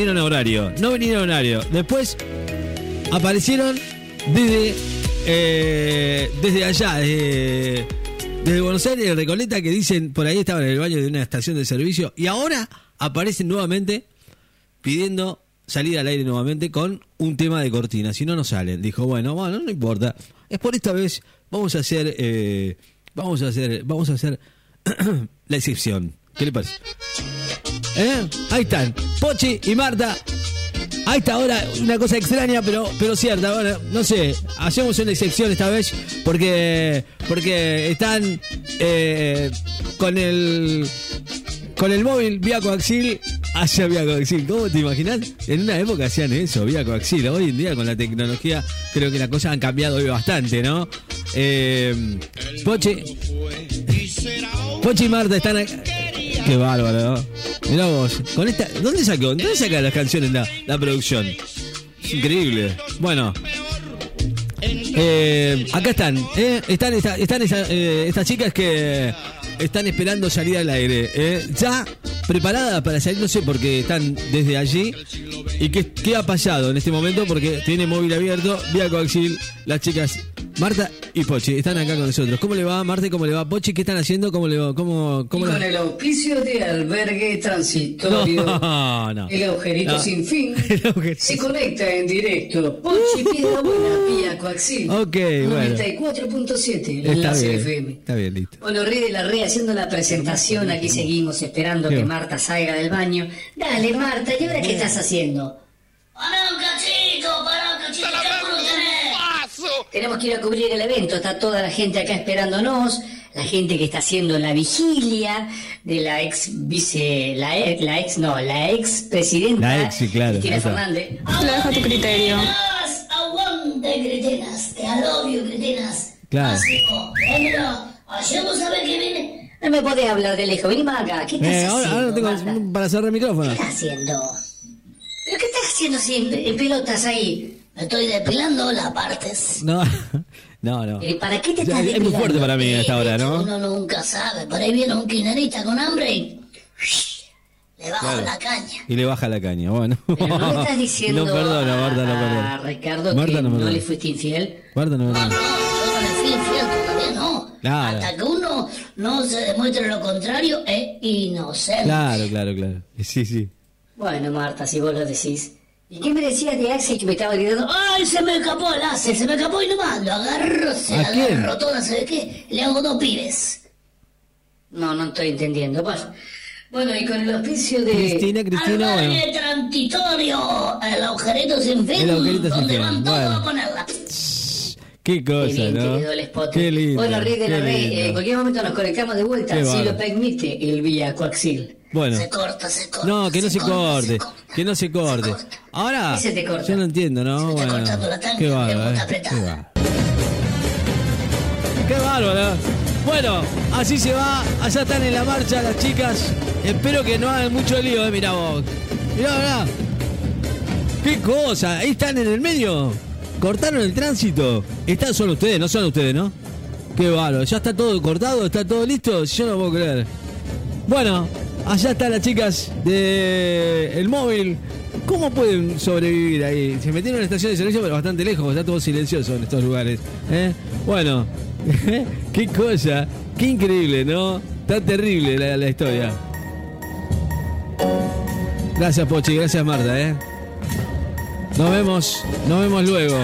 vinieron a horario. No vinieron a horario. Después aparecieron desde, eh, desde allá, desde, Buenos Aires, Recoleta, que dicen, por ahí estaban en el baño de una estación de servicio, y ahora aparecen nuevamente pidiendo salir al aire nuevamente con un tema de cortina. Si no, no salen. Dijo, bueno, bueno, no importa. Es por esta vez, vamos a hacer, eh, vamos a hacer, vamos a hacer la excepción. ¿Qué le parece? ¿Eh? Ahí están, Pochi y Marta. A esta hora, una cosa extraña, pero, pero cierta. Bueno, no sé, hacemos una excepción esta vez porque, porque están eh, con el con el móvil vía coaxil hacia vía coaxil. ¿Cómo te imaginas? En una época hacían eso, vía coaxil. Hoy en día con la tecnología creo que las cosas han cambiado hoy bastante, ¿no? Eh, Pochi, Pochi y Marta están. Qué bárbaro, ¿no? Mirá vos, con esta, ¿dónde sacó? ¿Dónde saca las canciones la, la producción? Es increíble. Bueno, eh, acá están, ¿eh? Están, están esa- eh, estas chicas que están esperando salir al aire. ¿eh? Ya preparadas para salir, no sé, porque están desde allí. ¿Y qué, qué ha pasado en este momento? Porque tiene móvil abierto, vía coaxil, las chicas Marta y Pochi están acá con nosotros. ¿Cómo le va, Marta? y ¿Cómo le va, Pochi? ¿Qué están haciendo? ¿Cómo le va? ¿Cómo, Y cómo con el auspicio de albergue transitorio, No, no. el agujerito No. sin fin, agujerito. se conecta en directo. Pochi Piedra Buena, vía coaxil. Ok, bueno. 94.7, la Está enlace bien, FM. está bien, listo. Bueno, Rey de la Rey haciendo la presentación, aquí seguimos esperando que Marta salga del baño. Dale, Marta, ¿y ahora qué estás haciendo? Tenemos que ir a cubrir el evento, está toda la gente acá esperándonos, la gente que está haciendo la vigilia de la ex vice, la ex, la ex no, la ex presidenta La ex, sí, claro, Cristina está. Fernández. Lo dejo a tu criterio. Cretinas, Aguante, cretinas, te alobio, cretinas. Claro. Máximo, hacemos a ver qué viene. No me podés hablar de lejos, vení más acá, ¿qué estás Eh, ahora, haciendo? ahora tengo Marta? para cerrar el micrófono. ¿Qué estás haciendo? ¿Pero qué estás haciendo sin en pelotas ahí? Estoy depilando las partes. No, no, no. Eh, ¿Para qué te estás Es muy depilando? fuerte para mí a esta hora, ¿no? Uno nunca sabe, por ahí viene un quinerista con hambre y... Le bajo Claro. la caña. Y le baja la caña, bueno. Pero no estás diciendo No perdona, a, Marta, no a perdona. Ricardo Marta, que no le fuiste infiel. Marta, no No, no, yo no le fui infiel todavía, no. Claro. Hasta que uno no se demuestre lo contrario, es inocente. Claro, claro, claro. Sí, sí. Bueno, Marta, si vos lo decís. ¿Y qué me decías de Axel que me estaba gritando? ¡Ay, se me escapó el láser! Se me escapó y nomás lo agarro, se ¿A quién? agarro toda, ¿sabe qué? Le hago dos pibes. No, no estoy entendiendo. Bueno, bueno y con el auspicio de... Cristina, Cristina, bueno. Transitorio, el agujerito sin fin. El agujerito sin donde fin, van todos bueno. a ponerla. Qué Qué cosa, bien ¿no? querido el spot. Qué lindo. Bueno, Rey de la qué Rey, eh, en cualquier momento nos conectamos de vuelta, Qué si lo permite el vía coaxil. Bueno. Se corta, se corta. No, que no se corte, corta. que no se corte. corta. Ahora, ¿Qué se te corta? yo no entiendo, ¿no? Se Bueno, la tanga, qué bárbaro, eh, qué bárbaro. Qué bárbaro. Bueno, así se va, allá están en la marcha las chicas. Espero que no hagan mucho lío, eh, mirá vos. Mirá, mirá. Qué cosa, ahí están en el medio. Cortaron el tránsito. Están solo ustedes, no son ustedes, ¿no? Qué bárbaro, ya está todo cortado, está todo listo, yo no puedo creer. Bueno, allá están las chicas de el móvil. ¿Cómo pueden sobrevivir ahí? Se metieron en la estación de servicio, pero bastante lejos, está todo silencioso en estos lugares. ¿eh? Bueno, qué cosa, qué increíble, ¿no? Está terrible la, historia. Gracias, Pochi, gracias, Marta, ¿eh? Nos vemos, nos vemos luego.